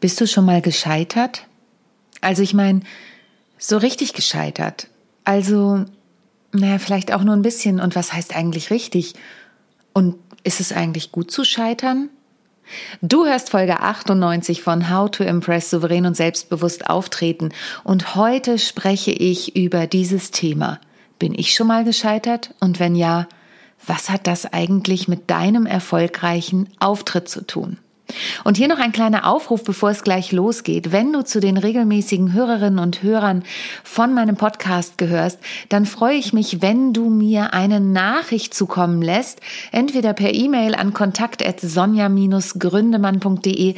Bist du schon mal gescheitert? Also ich meine, so richtig gescheitert. Also, naja, vielleicht auch nur ein bisschen. Und was heißt eigentlich richtig? Und ist es eigentlich gut zu scheitern? Du hörst Folge 98 von How to Impress souverän und selbstbewusst auftreten. Und heute spreche ich über dieses Thema. Bin ich schon mal gescheitert? Und wenn ja, was hat das eigentlich mit deinem erfolgreichen Auftritt zu tun? Und hier noch ein kleiner Aufruf, bevor es gleich losgeht. Wenn du zu den regelmäßigen Hörerinnen und Hörern von meinem Podcast gehörst, dann freue ich mich, wenn du mir eine Nachricht zukommen lässt, entweder per E-Mail an kontakt@sonja-gründemann.de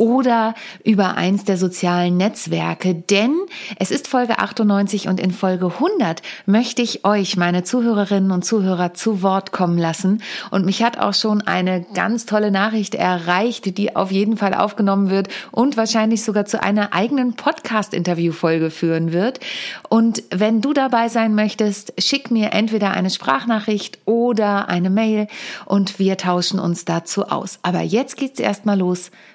oder über eins der sozialen Netzwerke, denn es ist Folge 98 und in Folge 100 möchte ich euch, meine Zuhörerinnen und Zuhörer, zu Wort kommen lassen. Und mich hat auch schon eine ganz tolle Nachricht erreicht, die auf jeden Fall aufgenommen wird und wahrscheinlich sogar zu einer eigenen Podcast-Interview-Folge führen wird. Und wenn du dabei sein möchtest, schick mir entweder eine Sprachnachricht oder eine Mail und wir tauschen uns dazu aus. Aber jetzt geht's erstmal los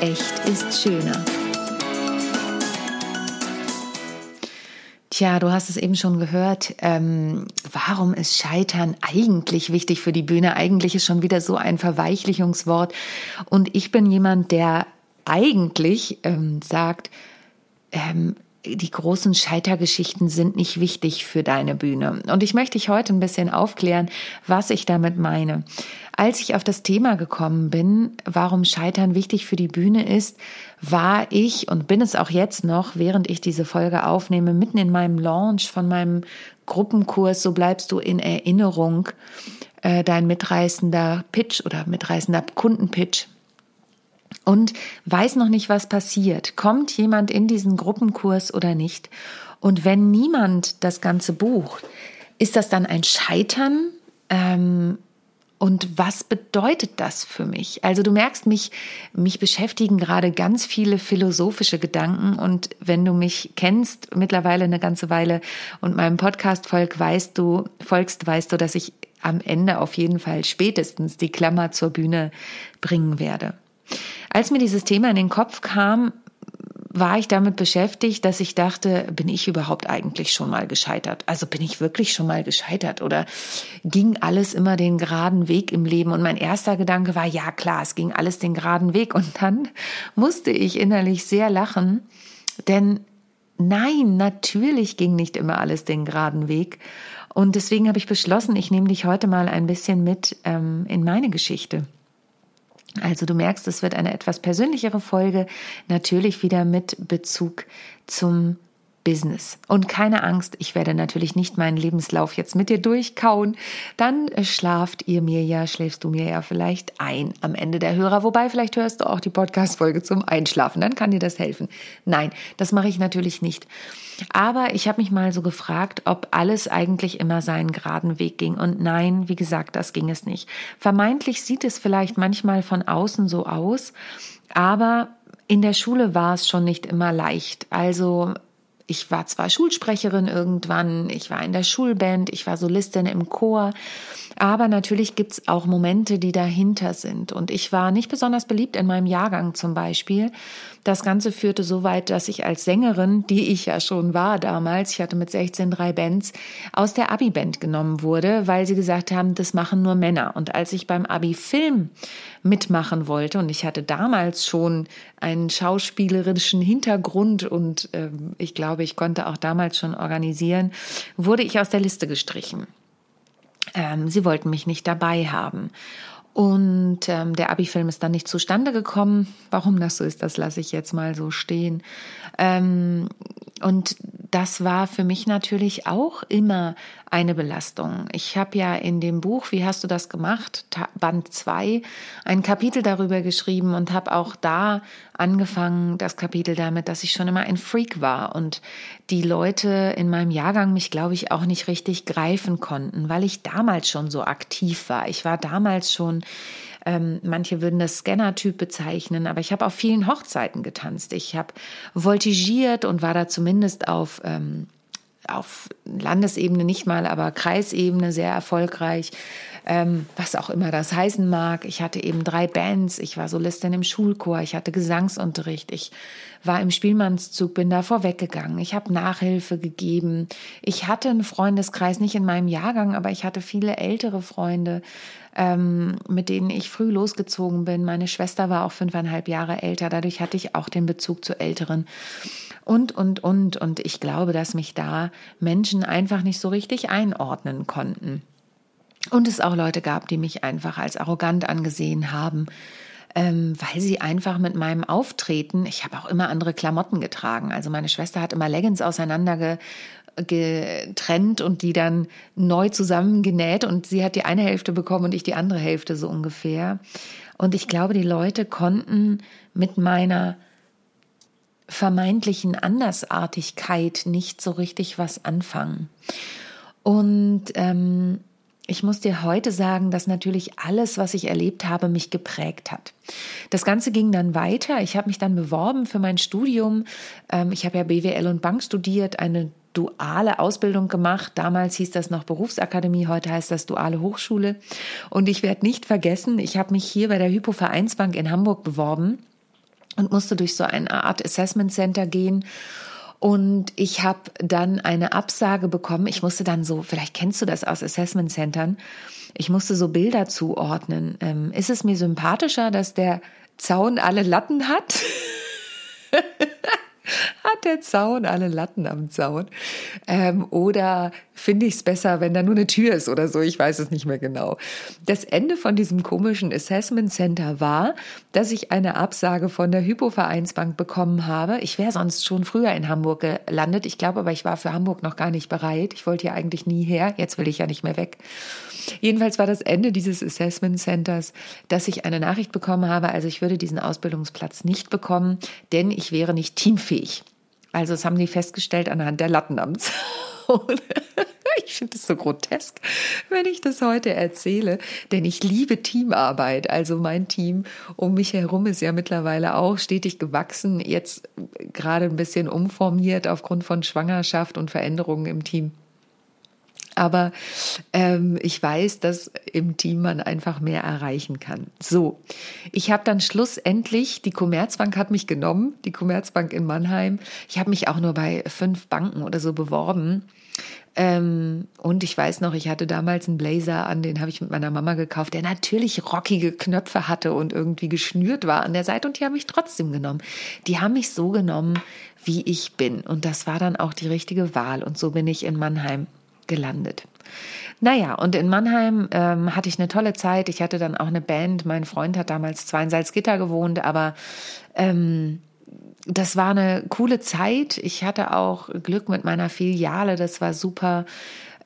echt ist schöner. Tja, du hast es eben schon gehört. Ähm, warum ist Scheitern eigentlich wichtig für die Bühne? Eigentlich ist schon wieder so ein Verweichlichungswort. Und ich bin jemand, der eigentlich ähm, sagt, ähm, die großen Scheitergeschichten sind nicht wichtig für deine Bühne. Und ich möchte dich heute ein bisschen aufklären, was ich damit meine. Als ich auf das Thema gekommen bin, warum Scheitern wichtig für die Bühne ist, war ich und bin es auch jetzt noch, während ich diese Folge aufnehme, mitten in meinem Launch von meinem Gruppenkurs, so bleibst du in Erinnerung, äh, dein mitreißender Pitch oder mitreißender Kundenpitch und weiß noch nicht, was passiert. Kommt jemand in diesen Gruppenkurs oder nicht? Und wenn niemand das Ganze bucht, ist das dann ein Scheitern? Ähm, und was bedeutet das für mich? Also du merkst mich, mich beschäftigen gerade ganz viele philosophische Gedanken und wenn du mich kennst mittlerweile eine ganze Weile und meinem Podcast folg, weißt du, folgst, weißt du, dass ich am Ende auf jeden Fall spätestens die Klammer zur Bühne bringen werde. Als mir dieses Thema in den Kopf kam, war ich damit beschäftigt, dass ich dachte, bin ich überhaupt eigentlich schon mal gescheitert? Also bin ich wirklich schon mal gescheitert oder ging alles immer den geraden Weg im Leben? Und mein erster Gedanke war, ja klar, es ging alles den geraden Weg. Und dann musste ich innerlich sehr lachen, denn nein, natürlich ging nicht immer alles den geraden Weg. Und deswegen habe ich beschlossen, ich nehme dich heute mal ein bisschen mit ähm, in meine Geschichte. Also du merkst, es wird eine etwas persönlichere Folge, natürlich wieder mit Bezug zum Business. Und keine Angst, ich werde natürlich nicht meinen Lebenslauf jetzt mit dir durchkauen. Dann äh, schlaft ihr mir ja, schläfst du mir ja vielleicht ein am Ende der Hörer. Wobei, vielleicht hörst du auch die Podcast-Folge zum Einschlafen. Dann kann dir das helfen. Nein, das mache ich natürlich nicht. Aber ich habe mich mal so gefragt, ob alles eigentlich immer seinen geraden Weg ging. Und nein, wie gesagt, das ging es nicht. Vermeintlich sieht es vielleicht manchmal von außen so aus, aber in der Schule war es schon nicht immer leicht. Also ich war zwar Schulsprecherin irgendwann, ich war in der Schulband, ich war Solistin im Chor, aber natürlich gibt's auch Momente, die dahinter sind. Und ich war nicht besonders beliebt in meinem Jahrgang zum Beispiel. Das Ganze führte so weit, dass ich als Sängerin, die ich ja schon war damals, ich hatte mit 16 drei Bands, aus der Abi-Band genommen wurde, weil sie gesagt haben, das machen nur Männer. Und als ich beim Abi-Film mitmachen wollte, und ich hatte damals schon einen schauspielerischen Hintergrund und äh, ich glaube, ich konnte auch damals schon organisieren, wurde ich aus der Liste gestrichen. Ähm, sie wollten mich nicht dabei haben. Und ähm, der Abi-Film ist dann nicht zustande gekommen. Warum das so ist, das lasse ich jetzt mal so stehen. Ähm, und das war für mich natürlich auch immer eine Belastung. Ich habe ja in dem Buch Wie hast du das gemacht, Band 2, ein Kapitel darüber geschrieben und habe auch da angefangen, das Kapitel damit, dass ich schon immer ein Freak war und die Leute in meinem Jahrgang mich, glaube ich, auch nicht richtig greifen konnten, weil ich damals schon so aktiv war. Ich war damals schon ähm, manche würden das Scanner-Typ bezeichnen, aber ich habe auf vielen Hochzeiten getanzt. Ich habe voltigiert und war da zumindest auf ähm, auf Landesebene nicht mal, aber Kreisebene sehr erfolgreich, ähm, was auch immer das heißen mag. Ich hatte eben drei Bands, ich war Solistin im Schulchor, ich hatte Gesangsunterricht, ich war im Spielmannszug, bin da vorweggegangen, ich habe Nachhilfe gegeben. Ich hatte einen Freundeskreis, nicht in meinem Jahrgang, aber ich hatte viele ältere Freunde, ähm, mit denen ich früh losgezogen bin. Meine Schwester war auch fünfeinhalb Jahre älter, dadurch hatte ich auch den Bezug zu Älteren und, und, und. Und ich glaube, dass mich da Menschen einfach nicht so richtig einordnen konnten. Und es auch Leute gab, die mich einfach als arrogant angesehen haben, ähm, weil sie einfach mit meinem Auftreten, ich habe auch immer andere Klamotten getragen. Also meine Schwester hat immer Leggings auseinander getrennt und die dann neu zusammengenäht und sie hat die eine Hälfte bekommen und ich die andere Hälfte so ungefähr. Und ich glaube, die Leute konnten mit meiner vermeintlichen Andersartigkeit nicht so richtig was anfangen. Und ähm, ich muss dir heute sagen, dass natürlich alles, was ich erlebt habe, mich geprägt hat. Das Ganze ging dann weiter. Ich habe mich dann beworben für mein Studium. Ähm, ich habe ja BWL und Bank studiert, eine duale Ausbildung gemacht. Damals hieß das noch Berufsakademie, heute heißt das duale Hochschule. Und ich werde nicht vergessen, ich habe mich hier bei der Hypo Vereinsbank in Hamburg beworben und musste durch so eine Art Assessment Center gehen. Und ich habe dann eine Absage bekommen. Ich musste dann so, vielleicht kennst du das aus Assessment Centern, ich musste so Bilder zuordnen. Ähm, ist es mir sympathischer, dass der Zaun alle Latten hat? hat der Zaun alle Latten am Zaun? Ähm, oder finde ich es besser, wenn da nur eine Tür ist oder so? Ich weiß es nicht mehr genau. Das Ende von diesem komischen Assessment Center war, dass ich eine Absage von der Hypovereinsbank bekommen habe. Ich wäre sonst schon früher in Hamburg gelandet. Ich glaube aber, ich war für Hamburg noch gar nicht bereit. Ich wollte ja eigentlich nie her. Jetzt will ich ja nicht mehr weg. Jedenfalls war das Ende dieses Assessment Centers, dass ich eine Nachricht bekommen habe, also ich würde diesen Ausbildungsplatz nicht bekommen, denn ich wäre nicht teamfähig. Also das haben die festgestellt anhand der Latten am Zaun. Ich finde es so grotesk, wenn ich das heute erzähle, denn ich liebe Teamarbeit. Also mein Team um mich herum ist ja mittlerweile auch stetig gewachsen, jetzt gerade ein bisschen umformiert aufgrund von Schwangerschaft und Veränderungen im Team aber ähm, ich weiß, dass im Team man einfach mehr erreichen kann. So, ich habe dann schlussendlich, die Commerzbank hat mich genommen, die Commerzbank in Mannheim. Ich habe mich auch nur bei fünf Banken oder so beworben. Ähm, und ich weiß noch, ich hatte damals einen Blazer an, den habe ich mit meiner Mama gekauft, der natürlich rockige Knöpfe hatte und irgendwie geschnürt war an der Seite und die haben mich trotzdem genommen. Die haben mich so genommen, wie ich bin. Und das war dann auch die richtige Wahl. Und so bin ich in Mannheim gelandet. Naja, und in Mannheim ähm, hatte ich eine tolle Zeit. Ich hatte dann auch eine Band. Mein Freund hat damals zwar in Salzgitter gewohnt, aber ähm, das war eine coole Zeit. Ich hatte auch Glück mit meiner Filiale. Das war super,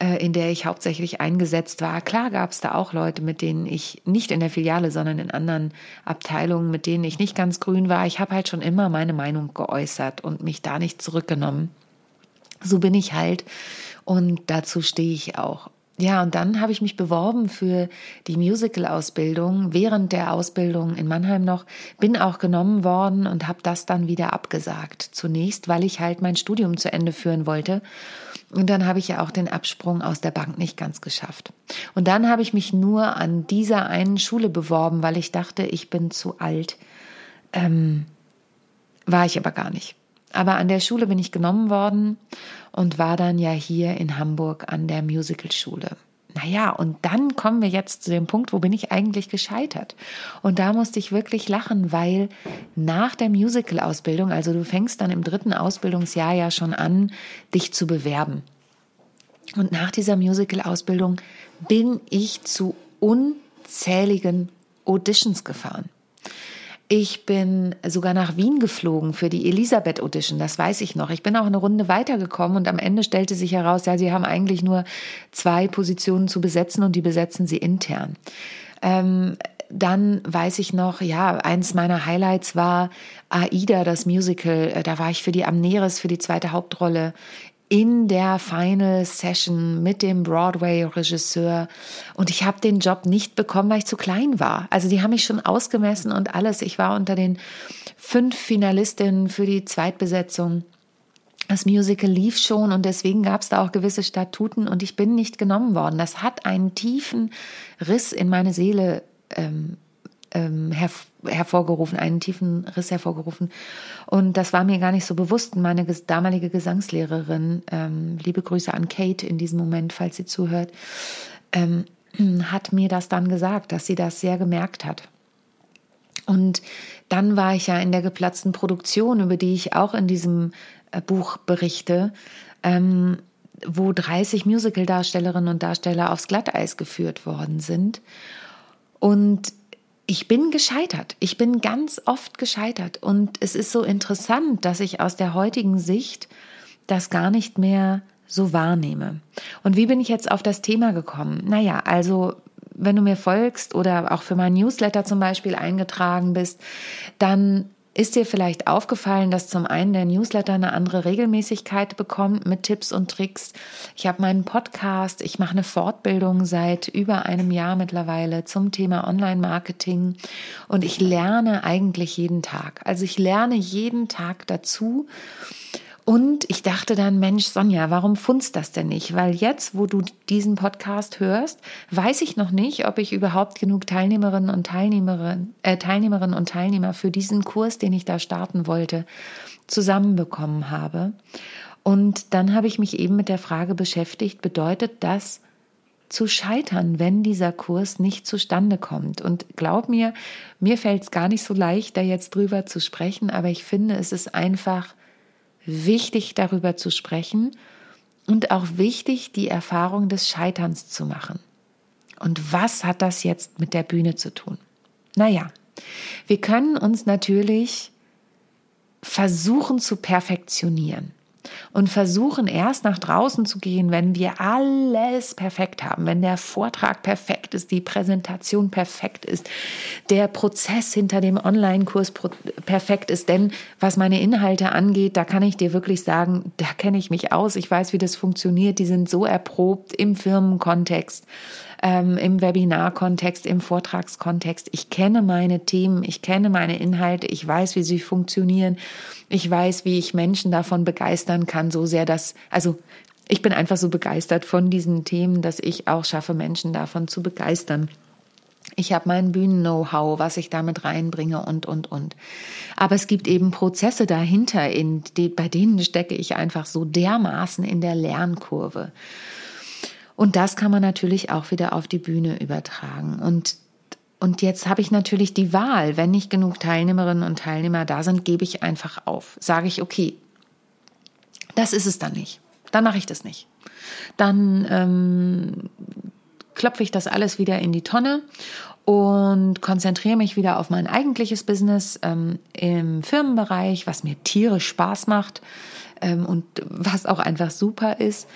äh, in der ich hauptsächlich eingesetzt war. Klar gab es da auch Leute, mit denen ich nicht in der Filiale, sondern in anderen Abteilungen, mit denen ich nicht ganz grün war. Ich habe halt schon immer meine Meinung geäußert und mich da nicht zurückgenommen. So bin ich halt und dazu stehe ich auch. Ja, und dann habe ich mich beworben für die Musical-Ausbildung während der Ausbildung in Mannheim noch, bin auch genommen worden und habe das dann wieder abgesagt. Zunächst, weil ich halt mein Studium zu Ende führen wollte. Und dann habe ich ja auch den Absprung aus der Bank nicht ganz geschafft. Und dann habe ich mich nur an dieser einen Schule beworben, weil ich dachte, ich bin zu alt. Ähm, war ich aber gar nicht. Aber an der Schule bin ich genommen worden und war dann ja hier in Hamburg an der Musicalschule. Naja, und dann kommen wir jetzt zu dem Punkt, wo bin ich eigentlich gescheitert? Und da musste ich wirklich lachen, weil nach der Musical-Ausbildung, also du fängst dann im dritten Ausbildungsjahr ja schon an, dich zu bewerben. Und nach dieser Musical-Ausbildung bin ich zu unzähligen Auditions gefahren. Ich bin sogar nach Wien geflogen für die Elisabeth Audition, das weiß ich noch. Ich bin auch eine Runde weitergekommen und am Ende stellte sich heraus, ja, sie haben eigentlich nur zwei Positionen zu besetzen und die besetzen sie intern. Ähm, dann weiß ich noch, ja, eins meiner Highlights war Aida, das Musical. Äh, da war ich für die Amneris, für die zweite Hauptrolle in der Final Session mit dem Broadway-Regisseur. Und ich habe den Job nicht bekommen, weil ich zu klein war. Also die haben mich schon ausgemessen und alles. Ich war unter den fünf Finalistinnen für die Zweitbesetzung. Das Musical lief schon und deswegen gab es da auch gewisse Statuten und ich bin nicht genommen worden. Das hat einen tiefen Riss in meine Seele ähm, ähm, herv hervorgerufen, einen tiefen Riss hervorgerufen. Und das war mir gar nicht so bewusst. Meine damalige Gesangslehrerin, ähm, liebe Grüße an Kate in diesem Moment, falls sie zuhört, ähm, hat mir das dann gesagt, dass sie das sehr gemerkt hat. Und dann war ich ja in der geplatzten Produktion, über die ich auch in diesem äh, Buch berichte, ähm, wo 30 Musical-Darstellerinnen und Darsteller aufs Glatteis geführt worden sind. Und ich bin gescheitert. Ich bin ganz oft gescheitert. Und es ist so interessant, dass ich aus der heutigen Sicht das gar nicht mehr so wahrnehme. Und wie bin ich jetzt auf das Thema gekommen? Naja, also wenn du mir folgst oder auch für mein Newsletter zum Beispiel eingetragen bist, dann ist dir vielleicht aufgefallen, dass zum einen der Newsletter eine andere Regelmäßigkeit bekommt mit Tipps und Tricks? Ich habe meinen Podcast, ich mache eine Fortbildung seit über einem Jahr mittlerweile zum Thema Online-Marketing und ich lerne eigentlich jeden Tag. Also ich lerne jeden Tag dazu und ich dachte dann, Mensch, Sonja, warum funzt das denn nicht? Weil jetzt, wo du diesen Podcast hörst, weiß ich noch nicht, ob ich überhaupt genug Teilnehmerinnen und Teilnehmerinnen, äh, Teilnehmerinnen und Teilnehmer für diesen Kurs, den ich da starten wollte, zusammenbekommen habe. Und dann habe ich mich eben mit der Frage beschäftigt, bedeutet das zu scheitern, wenn dieser Kurs nicht zustande kommt? Und glaub mir, mir fällt es gar nicht so leicht, da jetzt drüber zu sprechen, aber ich finde, es ist einfach wichtig darüber zu sprechen und auch wichtig, die Erfahrung des Scheiterns zu machen. Und was hat das jetzt mit der Bühne zu tun? Naja, wir können uns natürlich versuchen zu perfektionieren und versuchen erst nach draußen zu gehen, wenn wir alles perfekt haben, wenn der Vortrag perfekt ist, die Präsentation perfekt ist, der Prozess hinter dem Online-Kurs perfekt ist. Denn was meine Inhalte angeht, da kann ich dir wirklich sagen, da kenne ich mich aus, ich weiß, wie das funktioniert, die sind so erprobt im Firmenkontext ähm, im Webinarkontext, im Vortragskontext. Ich kenne meine Themen, ich kenne meine Inhalte, ich weiß, wie sie funktionieren, ich weiß, wie ich Menschen davon begeistern kann, so sehr dass, also ich bin einfach so begeistert von diesen Themen, dass ich auch schaffe, Menschen davon zu begeistern. Ich habe mein Bühnen-Know-how, was ich damit reinbringe und, und, und. Aber es gibt eben Prozesse dahinter, in die, bei denen stecke ich einfach so dermaßen in der Lernkurve. Und das kann man natürlich auch wieder auf die Bühne übertragen. Und, und jetzt habe ich natürlich die Wahl. Wenn nicht genug Teilnehmerinnen und Teilnehmer da sind, gebe ich einfach auf. Sage ich, okay, das ist es dann nicht. Dann mache ich das nicht. Dann ähm, klopfe ich das alles wieder in die Tonne und konzentriere mich wieder auf mein eigentliches Business ähm, im Firmenbereich, was mir tierisch Spaß macht ähm, und was auch einfach super ist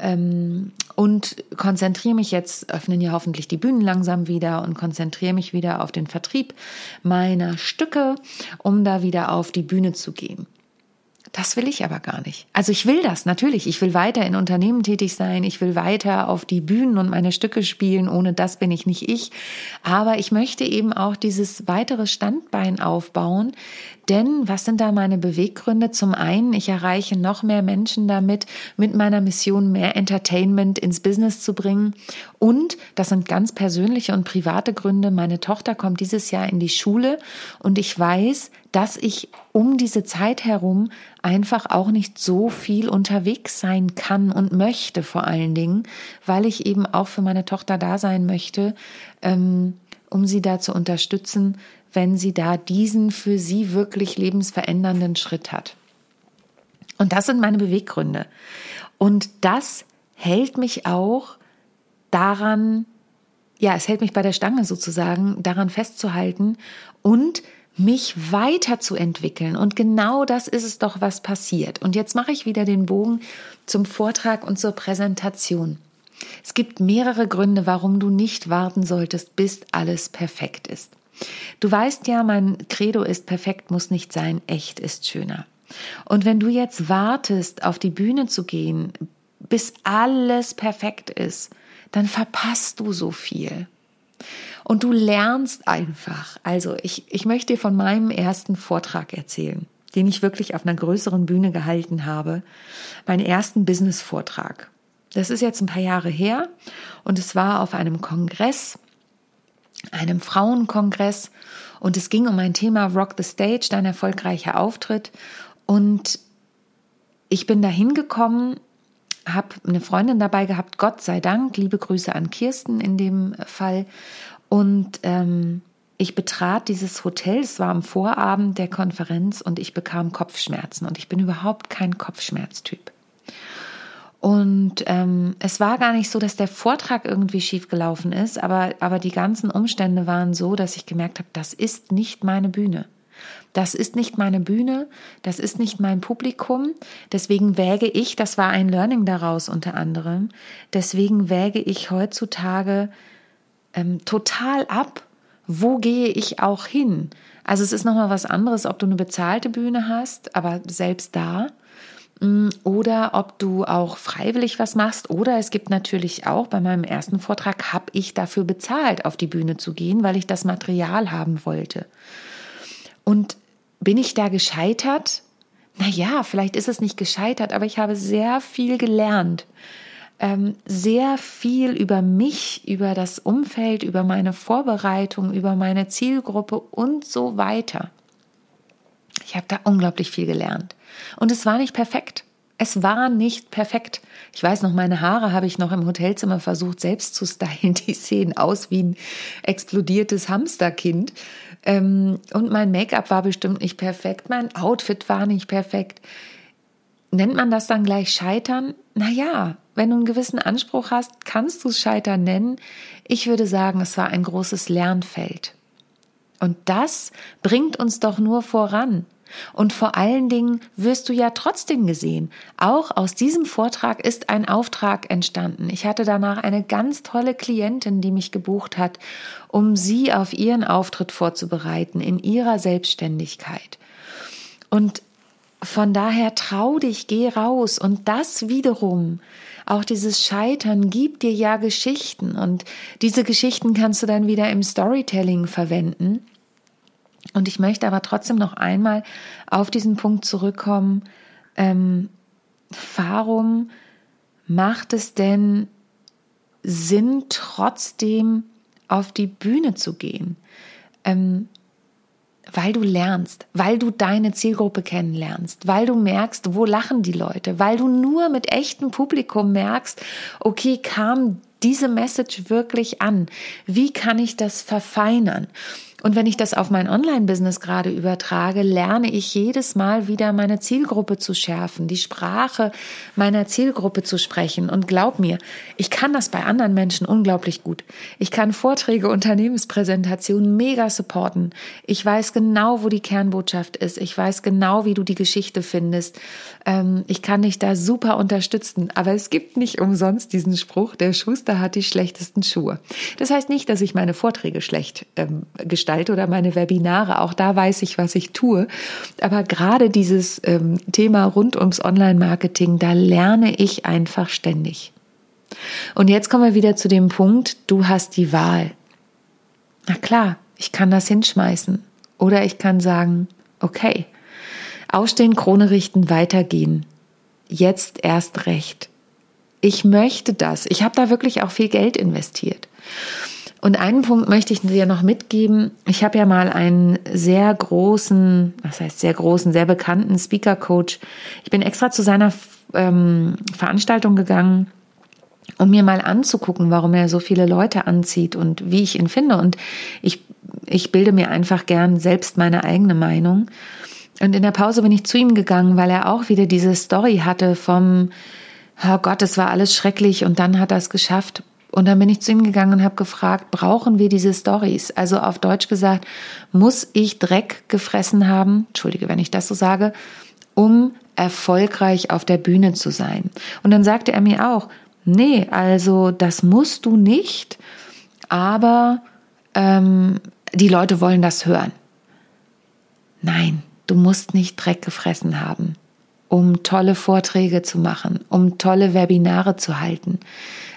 ähm, und konzentriere mich jetzt, öffnen ja hoffentlich die Bühnen langsam wieder und konzentriere mich wieder auf den Vertrieb meiner Stücke, um da wieder auf die Bühne zu gehen. Das will ich aber gar nicht. Also ich will das natürlich. Ich will weiter in Unternehmen tätig sein. Ich will weiter auf die Bühnen und meine Stücke spielen. Ohne das bin ich nicht ich. Aber ich möchte eben auch dieses weitere Standbein aufbauen. Denn was sind da meine Beweggründe? Zum einen, ich erreiche noch mehr Menschen damit, mit meiner Mission mehr Entertainment ins Business zu bringen. Und das sind ganz persönliche und private Gründe. Meine Tochter kommt dieses Jahr in die Schule und ich weiß, dass ich um diese Zeit herum einfach auch nicht so viel unterwegs sein kann und möchte vor allen Dingen, weil ich eben auch für meine Tochter da sein möchte, ähm, um sie da zu unterstützen, wenn sie da diesen für sie wirklich lebensverändernden Schritt hat. Und das sind meine Beweggründe. Und das hält mich auch daran, ja, es hält mich bei der Stange sozusagen, daran festzuhalten und mich weiterzuentwickeln. Und genau das ist es doch, was passiert. Und jetzt mache ich wieder den Bogen zum Vortrag und zur Präsentation. Es gibt mehrere Gründe, warum du nicht warten solltest, bis alles perfekt ist. Du weißt ja, mein Credo ist, perfekt muss nicht sein, echt ist schöner. Und wenn du jetzt wartest, auf die Bühne zu gehen, bis alles perfekt ist, dann verpasst du so viel. Und du lernst einfach. Also ich, ich möchte dir von meinem ersten Vortrag erzählen, den ich wirklich auf einer größeren Bühne gehalten habe. Meinen ersten Business-Vortrag. Das ist jetzt ein paar Jahre her und es war auf einem Kongress, einem Frauenkongress und es ging um ein Thema Rock the Stage, dein erfolgreicher Auftritt und ich bin da hingekommen, habe eine Freundin dabei gehabt, Gott sei Dank, liebe Grüße an Kirsten in dem Fall. Und ähm, ich betrat dieses Hotel, es war am Vorabend der Konferenz und ich bekam Kopfschmerzen und ich bin überhaupt kein Kopfschmerztyp. Und ähm, es war gar nicht so, dass der Vortrag irgendwie schiefgelaufen ist, aber, aber die ganzen Umstände waren so, dass ich gemerkt habe, das ist nicht meine Bühne. Das ist nicht meine Bühne, das ist nicht mein Publikum. Deswegen wäge ich, das war ein Learning daraus unter anderem, deswegen wäge ich heutzutage ähm, total ab, wo gehe ich auch hin. Also es ist nochmal was anderes, ob du eine bezahlte Bühne hast, aber selbst da oder ob du auch freiwillig was machst. Oder es gibt natürlich auch, bei meinem ersten Vortrag habe ich dafür bezahlt, auf die Bühne zu gehen, weil ich das Material haben wollte. Und bin ich da gescheitert? Naja, vielleicht ist es nicht gescheitert, aber ich habe sehr viel gelernt. Ähm, sehr viel über mich, über das Umfeld, über meine Vorbereitung, über meine Zielgruppe und so weiter. Ich habe da unglaublich viel gelernt. Und es war nicht perfekt. Es war nicht perfekt. Ich weiß noch, meine Haare habe ich noch im Hotelzimmer versucht selbst zu stylen. Die sehen aus wie ein explodiertes Hamsterkind. Ähm, und mein Make-up war bestimmt nicht perfekt, mein Outfit war nicht perfekt. Nennt man das dann gleich Scheitern? Naja, wenn du einen gewissen Anspruch hast, kannst du es Scheitern nennen. Ich würde sagen, es war ein großes Lernfeld. Und das bringt uns doch nur voran. Und vor allen Dingen wirst du ja trotzdem gesehen. Auch aus diesem Vortrag ist ein Auftrag entstanden. Ich hatte danach eine ganz tolle Klientin, die mich gebucht hat, um sie auf ihren Auftritt vorzubereiten in ihrer Selbstständigkeit. Und von daher trau dich, geh raus. Und das wiederum, auch dieses Scheitern gibt dir ja Geschichten. Und diese Geschichten kannst du dann wieder im Storytelling verwenden. Und ich möchte aber trotzdem noch einmal auf diesen Punkt zurückkommen. Ähm, warum macht es denn Sinn, trotzdem auf die Bühne zu gehen? Ähm, weil du lernst, weil du deine Zielgruppe kennenlernst, weil du merkst, wo lachen die Leute, weil du nur mit echtem Publikum merkst, okay, kam diese Message wirklich an? Wie kann ich das verfeinern? Und wenn ich das auf mein Online-Business gerade übertrage, lerne ich jedes Mal wieder meine Zielgruppe zu schärfen, die Sprache meiner Zielgruppe zu sprechen. Und glaub mir, ich kann das bei anderen Menschen unglaublich gut. Ich kann Vorträge, Unternehmenspräsentationen mega supporten. Ich weiß genau, wo die Kernbotschaft ist. Ich weiß genau, wie du die Geschichte findest. Ähm, ich kann dich da super unterstützen. Aber es gibt nicht umsonst diesen Spruch, der Schuster hat die schlechtesten Schuhe. Das heißt nicht, dass ich meine Vorträge schlecht ähm, gestalte gestalte oder meine Webinare. Auch da weiß ich, was ich tue. Aber gerade dieses ähm, Thema rund ums Online-Marketing, da lerne ich einfach ständig. Und jetzt kommen wir wieder zu dem Punkt, du hast die Wahl. Na klar, ich kann das hinschmeißen. Oder ich kann sagen, okay, aufstehen, Krone richten, weitergehen. Jetzt erst recht. Ich möchte das. Ich habe da wirklich auch viel Geld investiert. Und einen Punkt möchte ich dir noch mitgeben. Ich habe ja mal einen sehr großen, was heißt sehr großen, sehr bekannten Speaker Coach. Ich bin extra zu seiner ähm, Veranstaltung gegangen, um mir mal anzugucken, warum er so viele Leute anzieht und wie ich ihn finde. Und ich, ich bilde mir einfach gern selbst meine eigene Meinung. Und in der Pause bin ich zu ihm gegangen, weil er auch wieder diese Story hatte vom, oh Gott, es war alles schrecklich und dann hat er es geschafft. Und dann bin ich zu ihm gegangen und habe gefragt, brauchen wir diese Stories? Also auf Deutsch gesagt, muss ich Dreck gefressen haben, entschuldige, wenn ich das so sage, um erfolgreich auf der Bühne zu sein? Und dann sagte er mir auch, nee, also das musst du nicht, aber ähm, die Leute wollen das hören. Nein, du musst nicht Dreck gefressen haben, um tolle Vorträge zu machen, um tolle Webinare zu halten.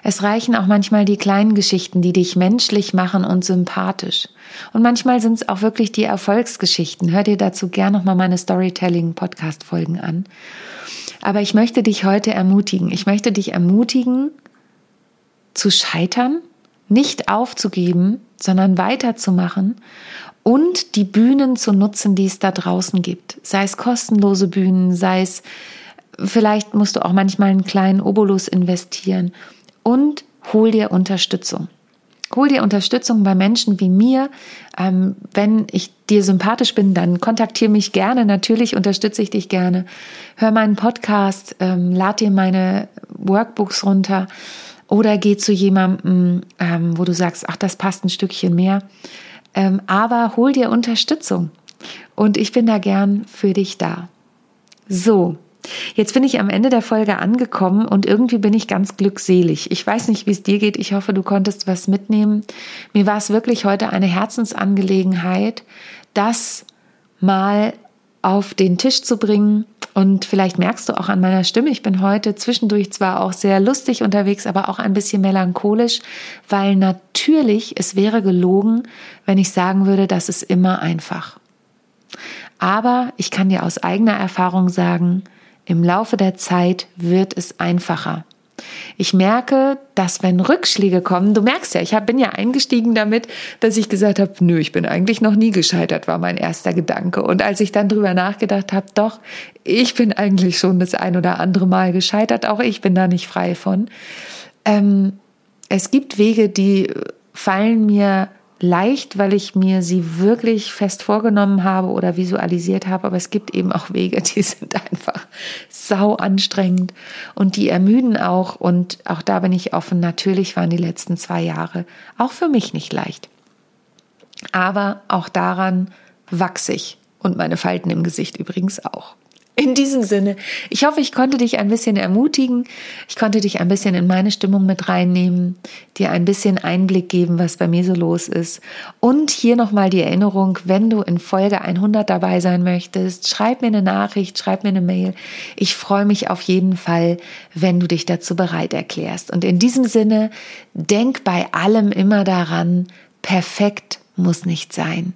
Es reichen auch manchmal die kleinen Geschichten, die dich menschlich machen und sympathisch. Und manchmal sind es auch wirklich die Erfolgsgeschichten. Hör dir dazu gern nochmal meine Storytelling-Podcast-Folgen an. Aber ich möchte dich heute ermutigen. Ich möchte dich ermutigen, zu scheitern, nicht aufzugeben, sondern weiterzumachen und die Bühnen zu nutzen, die es da draußen gibt. Sei es kostenlose Bühnen, sei es, vielleicht musst du auch manchmal einen kleinen Obolus investieren und hol dir Unterstützung. Hol dir Unterstützung bei Menschen wie mir. Ähm, wenn ich dir sympathisch bin, dann kontaktiere mich gerne. Natürlich unterstütze ich dich gerne. Hör meinen Podcast, ähm, lad dir meine Workbooks runter oder geh zu jemandem, ähm, wo du sagst, ach, das passt ein Stückchen mehr. Ähm, aber hol dir Unterstützung. Und ich bin da gern für dich da. So, Jetzt bin ich am Ende der Folge angekommen und irgendwie bin ich ganz glückselig. Ich weiß nicht, wie es dir geht. Ich hoffe, du konntest was mitnehmen. Mir war es wirklich heute eine Herzensangelegenheit, das mal auf den Tisch zu bringen. Und vielleicht merkst du auch an meiner Stimme, ich bin heute zwischendurch zwar auch sehr lustig unterwegs, aber auch ein bisschen melancholisch, weil natürlich es wäre gelogen, wenn ich sagen würde, das ist immer einfach. Aber ich kann dir aus eigener Erfahrung sagen, im Laufe der Zeit wird es einfacher. Ich merke, dass wenn Rückschläge kommen, du merkst ja, ich bin ja eingestiegen damit, dass ich gesagt habe, nö, ich bin eigentlich noch nie gescheitert, war mein erster Gedanke. Und als ich dann drüber nachgedacht habe, doch, ich bin eigentlich schon das ein oder andere Mal gescheitert, auch ich bin da nicht frei von. Ähm, es gibt Wege, die fallen mir leicht, weil ich mir sie wirklich fest vorgenommen habe oder visualisiert habe, aber es gibt eben auch Wege, die sind einfach sau anstrengend und die ermüden auch und auch da bin ich offen. Natürlich waren die letzten zwei Jahre auch für mich nicht leicht. Aber auch daran wachse ich und meine Falten im Gesicht übrigens auch. In diesem Sinne, ich hoffe, ich konnte dich ein bisschen ermutigen. Ich konnte dich ein bisschen in meine Stimmung mit reinnehmen, dir ein bisschen Einblick geben, was bei mir so los ist. Und hier nochmal die Erinnerung, wenn du in Folge 100 dabei sein möchtest, schreib mir eine Nachricht, schreib mir eine Mail. Ich freue mich auf jeden Fall, wenn du dich dazu bereit erklärst. Und in diesem Sinne, denk bei allem immer daran, perfekt muss nicht sein.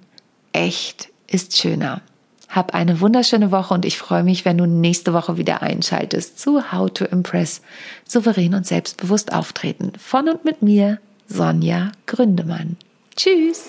Echt ist schöner. Hab eine wunderschöne Woche und ich freue mich, wenn du nächste Woche wieder einschaltest zu How to Impress, souverän und selbstbewusst auftreten. Von und mit mir, Sonja Gründemann. Tschüss!